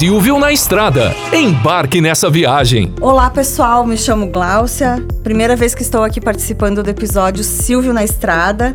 Silvio na Estrada. Embarque nessa viagem. Olá pessoal, me chamo Gláucia. Primeira vez que estou aqui participando do episódio Silvio na Estrada.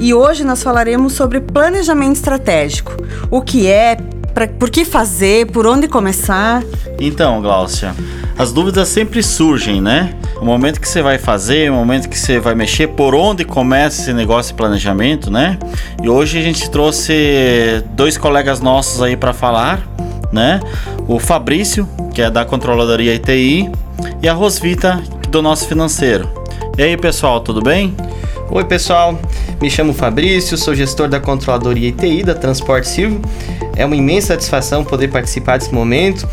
E hoje nós falaremos sobre planejamento estratégico. O que é, pra, por que fazer, por onde começar. Então, Gláucia, as dúvidas sempre surgem, né? O momento que você vai fazer, o momento que você vai mexer, por onde começa esse negócio de planejamento, né? E hoje a gente trouxe dois colegas nossos aí para falar, né? O Fabrício, que é da controladoria ITI, e a Rosvita, do nosso financeiro. E aí, pessoal, tudo bem? Oi, pessoal. Me chamo Fabrício, sou gestor da controladoria ITI da Transporte Silvio. É uma imensa satisfação poder participar desse momento,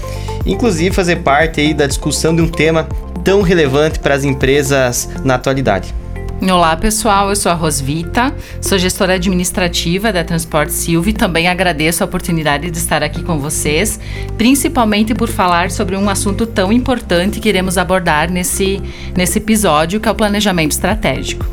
inclusive fazer parte aí da discussão de um tema tão relevante para as empresas na atualidade. Olá pessoal, eu sou a Rosvita, sou gestora administrativa da Transporte Silvio e também agradeço a oportunidade de estar aqui com vocês, principalmente por falar sobre um assunto tão importante que iremos abordar nesse, nesse episódio, que é o planejamento estratégico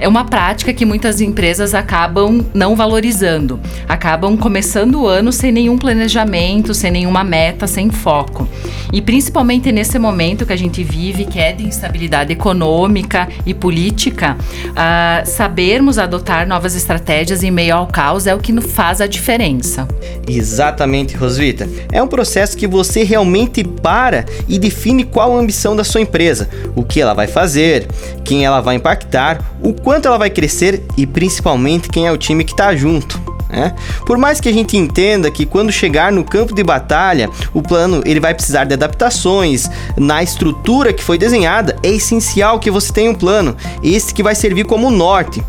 é uma prática que muitas empresas acabam não valorizando, acabam começando o ano sem nenhum planejamento, sem nenhuma meta, sem foco. E principalmente nesse momento que a gente vive, que é de instabilidade econômica e política, uh, sabermos adotar novas estratégias em meio ao caos é o que faz a diferença. Exatamente, Rosvita. É um processo que você realmente para e define qual a ambição da sua empresa, o que ela vai fazer, quem ela vai impactar, o quanto ela vai crescer e principalmente quem é o time que está junto. Né? Por mais que a gente entenda que quando chegar no campo de batalha, o plano ele vai precisar de adaptações na estrutura que foi desenhada, é essencial que você tenha um plano, esse que vai servir como norte.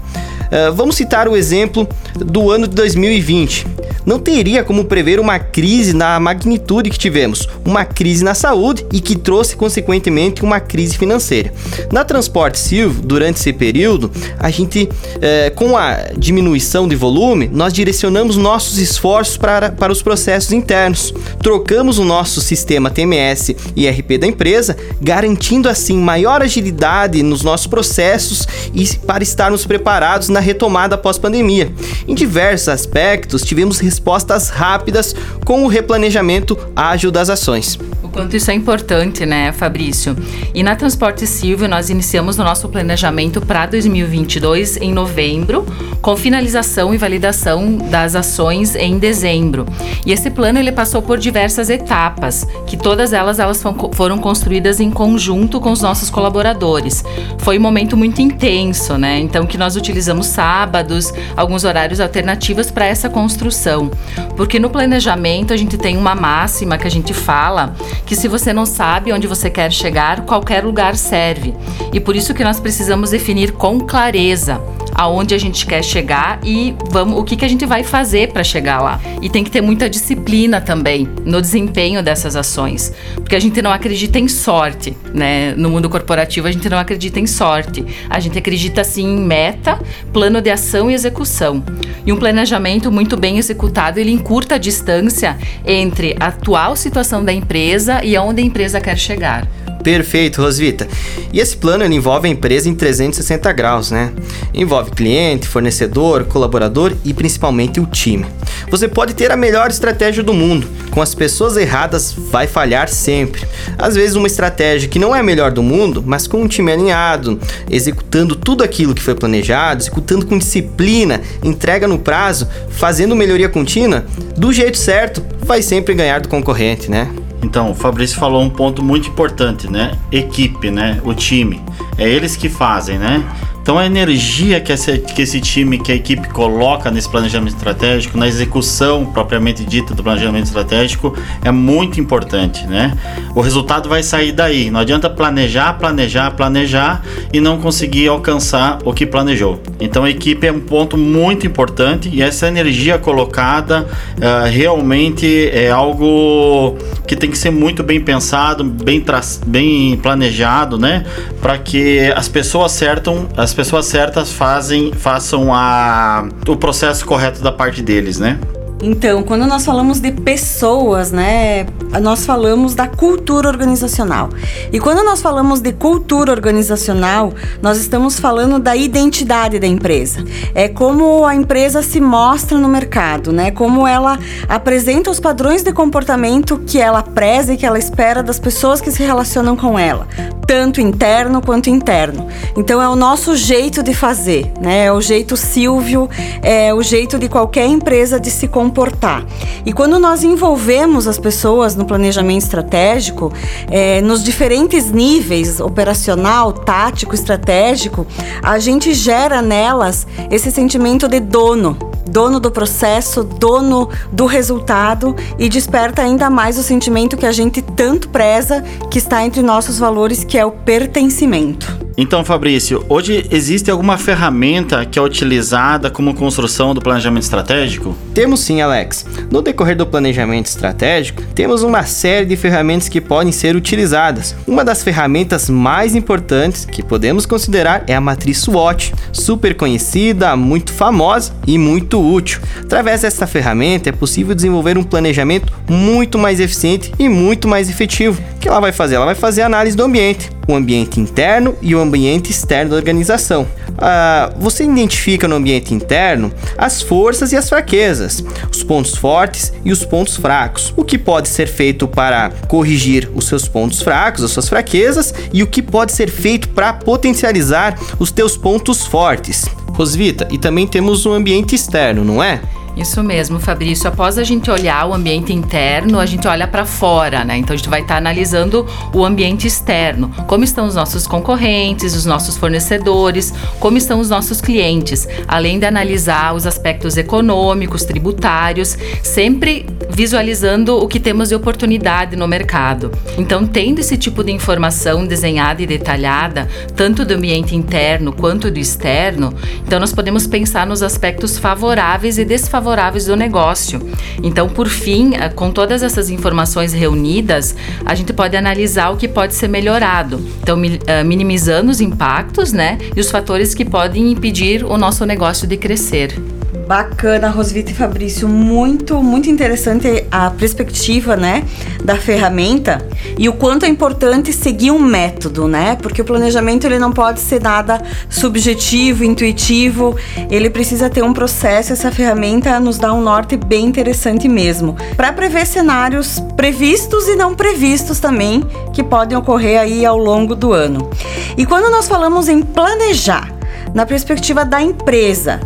Uh, vamos citar o exemplo do ano de 2020 não teria como prever uma crise na magnitude que tivemos, uma crise na saúde e que trouxe consequentemente uma crise financeira. Na Transporte Silvio, durante esse período, a gente, é, com a diminuição de volume, nós direcionamos nossos esforços para, para os processos internos, trocamos o nosso sistema TMS e RP da empresa, garantindo assim maior agilidade nos nossos processos e para estarmos preparados na retomada pós-pandemia. Em diversos aspectos, tivemos respostas rápidas com o replanejamento ágil das ações. Quanto isso é importante, né, Fabrício? E na Transporte Silvio, nós iniciamos o nosso planejamento para 2022 em novembro, com finalização e validação das ações em dezembro. E esse plano ele passou por diversas etapas, que todas elas elas foram construídas em conjunto com os nossos colaboradores. Foi um momento muito intenso, né? Então que nós utilizamos sábados, alguns horários alternativos para essa construção. Porque no planejamento a gente tem uma máxima que a gente fala que se você não sabe onde você quer chegar, qualquer lugar serve. E por isso que nós precisamos definir com clareza aonde a gente quer chegar e vamos o que, que a gente vai fazer para chegar lá. E tem que ter muita disciplina também no desempenho dessas ações, porque a gente não acredita em sorte, né? No mundo corporativo a gente não acredita em sorte. A gente acredita sim em meta, plano de ação e execução. E um planejamento muito bem executado, ele encurta a distância entre a atual situação da empresa e aonde a empresa quer chegar. Perfeito, Rosvita. E esse plano envolve a empresa em 360 graus, né? Envolve cliente, fornecedor, colaborador e principalmente o time. Você pode ter a melhor estratégia do mundo, com as pessoas erradas vai falhar sempre. Às vezes uma estratégia que não é a melhor do mundo, mas com um time alinhado, executando tudo aquilo que foi planejado, executando com disciplina, entrega no prazo, fazendo melhoria contínua, do jeito certo, vai sempre ganhar do concorrente, né? Então, o Fabrício falou um ponto muito importante, né? Equipe, né? O time. É eles que fazem, né? Então a energia que esse, que esse time, que a equipe coloca nesse planejamento estratégico, na execução propriamente dita do planejamento estratégico, é muito importante, né? O resultado vai sair daí. Não adianta planejar, planejar, planejar e não conseguir alcançar o que planejou. Então a equipe é um ponto muito importante e essa energia colocada uh, realmente é algo que tem que ser muito bem pensado, bem, bem planejado, né? Para que as pessoas acertam, as as pessoas certas fazem, façam a, o processo correto da parte deles, né? Então, quando nós falamos de pessoas, né, nós falamos da cultura organizacional. E quando nós falamos de cultura organizacional, nós estamos falando da identidade da empresa. É como a empresa se mostra no mercado, né? Como ela apresenta os padrões de comportamento que ela preza e que ela espera das pessoas que se relacionam com ela, tanto interno quanto interno. Então é o nosso jeito de fazer, né? É o jeito Silvio, é o jeito de qualquer empresa de se comportar. E quando nós envolvemos as pessoas no planejamento estratégico, é, nos diferentes níveis operacional, tático, estratégico, a gente gera nelas esse sentimento de dono, dono do processo, dono do resultado e desperta ainda mais o sentimento que a gente tanto preza, que está entre nossos valores, que é o pertencimento. Então, Fabrício, hoje existe alguma ferramenta que é utilizada como construção do planejamento estratégico? Temos sim, Alex. No decorrer do planejamento estratégico, temos uma série de ferramentas que podem ser utilizadas. Uma das ferramentas mais importantes que podemos considerar é a matriz SWOT, super conhecida, muito famosa e muito útil. Através desta ferramenta é possível desenvolver um planejamento muito mais eficiente e muito mais efetivo. Que ela vai fazer? Ela vai fazer análise do ambiente, o ambiente interno e o ambiente externo da organização. Ah, você identifica no ambiente interno as forças e as fraquezas, os pontos fortes e os pontos fracos, o que pode ser feito para corrigir os seus pontos fracos, as suas fraquezas e o que pode ser feito para potencializar os teus pontos fortes. Rosvita, e também temos um ambiente externo, não é? Isso mesmo, Fabrício. Após a gente olhar o ambiente interno, a gente olha para fora, né? Então a gente vai estar tá analisando o ambiente externo. Como estão os nossos concorrentes, os nossos fornecedores, como estão os nossos clientes, além de analisar os aspectos econômicos, tributários, sempre visualizando o que temos de oportunidade no mercado. Então, tendo esse tipo de informação desenhada e detalhada, tanto do ambiente interno quanto do externo, então nós podemos pensar nos aspectos favoráveis e desfavoráveis do negócio. Então, por fim, eh, com todas essas informações reunidas, a gente pode analisar o que pode ser melhorado. Então, eh, minimizando os impactos, né, e os fatores que podem impedir o nosso negócio de crescer. Bacana, Rosvita e Fabrício, muito, muito interessante a perspectiva, né, da ferramenta e o quanto é importante seguir um método, né? Porque o planejamento ele não pode ser nada subjetivo, intuitivo, ele precisa ter um processo. Essa ferramenta nos dá um norte bem interessante mesmo, para prever cenários previstos e não previstos também que podem ocorrer aí ao longo do ano. E quando nós falamos em planejar, na perspectiva da empresa,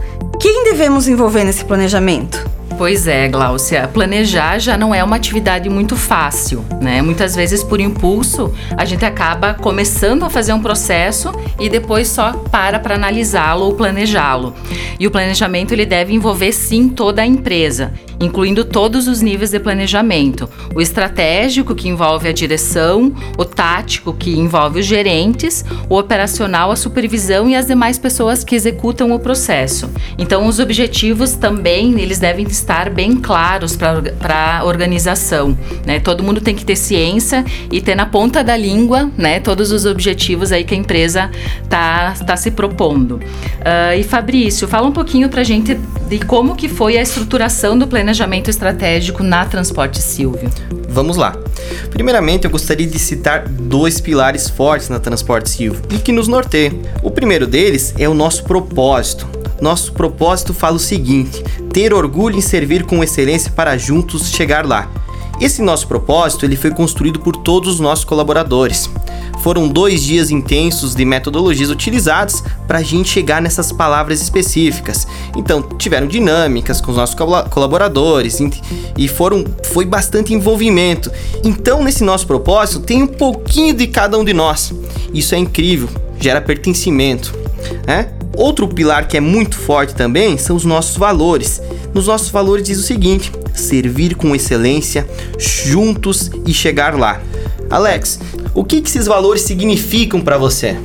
quem devemos envolver nesse planejamento? Pois é, Gláucia. Planejar já não é uma atividade muito fácil, né? Muitas vezes, por impulso, a gente acaba começando a fazer um processo e depois só para para analisá-lo ou planejá-lo. E o planejamento ele deve envolver sim toda a empresa incluindo todos os níveis de planejamento: o estratégico, que envolve a direção, o tático, que envolve os gerentes, o operacional, a supervisão e as demais pessoas que executam o processo. Então, os objetivos também eles devem estar bem claros para a organização. Né? Todo mundo tem que ter ciência e ter na ponta da língua né, todos os objetivos aí que a empresa está tá se propondo. Uh, e Fabrício, fala um pouquinho para a gente de como que foi a estruturação do planejamento estratégico na Transporte Silvio? Vamos lá. Primeiramente, eu gostaria de citar dois pilares fortes na Transporte Silvio e que nos norteiam. O primeiro deles é o nosso propósito. Nosso propósito fala o seguinte: ter orgulho em servir com excelência para juntos chegar lá. Esse nosso propósito ele foi construído por todos os nossos colaboradores. Foram dois dias intensos de metodologias utilizadas para a gente chegar nessas palavras específicas. Então tiveram dinâmicas com os nossos colaboradores e foram foi bastante envolvimento. Então nesse nosso propósito tem um pouquinho de cada um de nós. Isso é incrível, gera pertencimento, né? Outro pilar que é muito forte também são os nossos valores. Nos nossos valores diz o seguinte: servir com excelência, juntos e chegar lá. Alex, o que, que esses valores significam para você?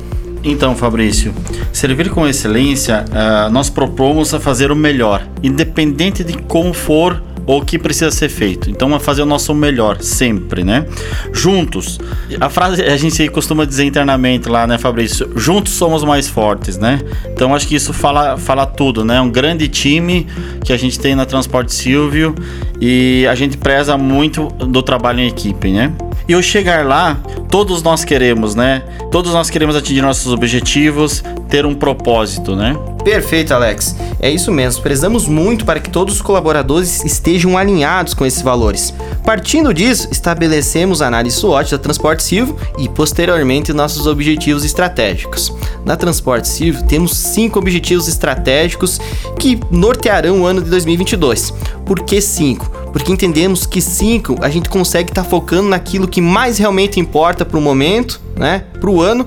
Então, Fabrício, servir com excelência, uh, nós propomos a fazer o melhor, independente de como for o que precisa ser feito. Então é fazer o nosso melhor sempre, né? Juntos. A frase a gente costuma dizer internamente lá, né, Fabrício? Juntos somos mais fortes, né? Então acho que isso fala, fala tudo, né? Um grande time que a gente tem na Transporte Silvio e a gente preza muito do trabalho em equipe, né? E ao chegar lá, todos nós queremos, né? Todos nós queremos atingir nossos objetivos, ter um propósito, né? Perfeito, Alex. É isso mesmo. Prezamos muito para que todos os colaboradores estejam alinhados com esses valores. Partindo disso, estabelecemos a análise SWOT da Transporte Silvio e, posteriormente, nossos objetivos estratégicos. Na Transporte Silvio, temos cinco objetivos estratégicos que nortearão o ano de 2022. Por que cinco? Porque entendemos que cinco a gente consegue estar tá focando naquilo que mais realmente importa para o momento, né? Para o ano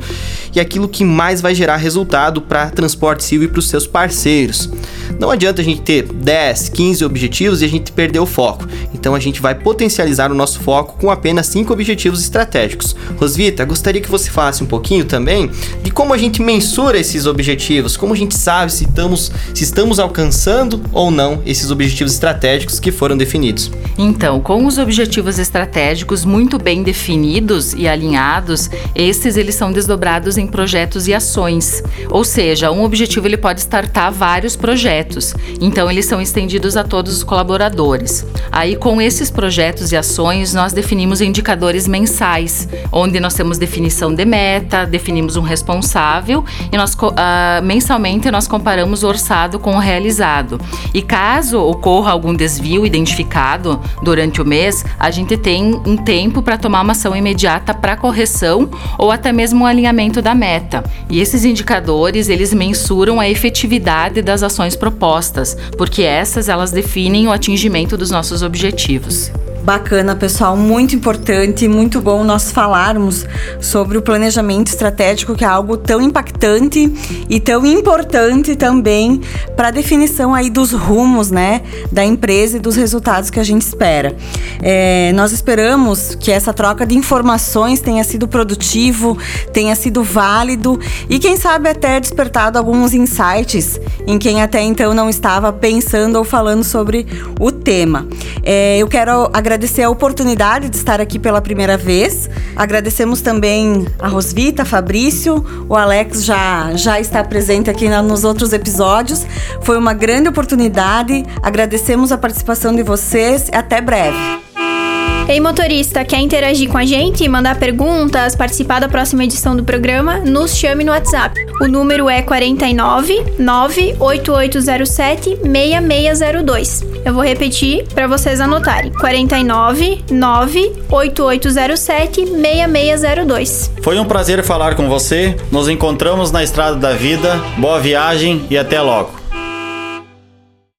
e aquilo que mais vai gerar resultado para Transporte Silvio e para os seus parceiros. Não adianta a gente ter 10, 15 objetivos e a gente perder o foco. Então a gente vai potencializar o nosso foco com apenas 5 objetivos estratégicos. Rosvita, gostaria que você falasse um pouquinho também de como a gente mensura esses objetivos, como a gente sabe se estamos, se estamos alcançando ou não esses objetivos estratégicos que foram definidos. Então, com os objetivos estratégicos muito bem definidos e alinhados, esses eles são desdobrados em projetos e ações. Ou seja, um objetivo ele pode startar vários projetos. Então, eles são estendidos a todos os colaboradores. Aí, com esses projetos e ações, nós definimos indicadores mensais, onde nós temos definição de meta, definimos um responsável e nós uh, mensalmente nós comparamos o orçado com o realizado. E caso ocorra algum desvio identificado durante o mês, a gente tem um tempo para tomar uma ação imediata para correção ou até mesmo um alinhamento da meta. E esses indicadores, eles mensuram a efetividade das ações propostas, porque essas elas definem o atingimento dos nossos objetivos. Bacana, pessoal, muito importante, muito bom nós falarmos sobre o planejamento estratégico, que é algo tão impactante e tão importante também para a definição aí dos rumos, né, da empresa e dos resultados que a gente espera. É, nós esperamos que essa troca de informações tenha sido produtivo, tenha sido válido e quem sabe até despertado alguns insights em quem até então não estava pensando ou falando sobre o tema. É, eu quero agradecer a oportunidade de estar aqui pela primeira vez. Agradecemos também a Rosvita, Fabrício, o Alex já, já está presente aqui na, nos outros episódios. Foi uma grande oportunidade. Agradecemos a participação de vocês. Até breve. Ei, motorista, quer interagir com a gente, mandar perguntas, participar da próxima edição do programa? Nos chame no WhatsApp. O número é 49 98807 6602. Eu vou repetir para vocês anotarem. 49 98807 6602. Foi um prazer falar com você. Nos encontramos na estrada da vida. Boa viagem e até logo.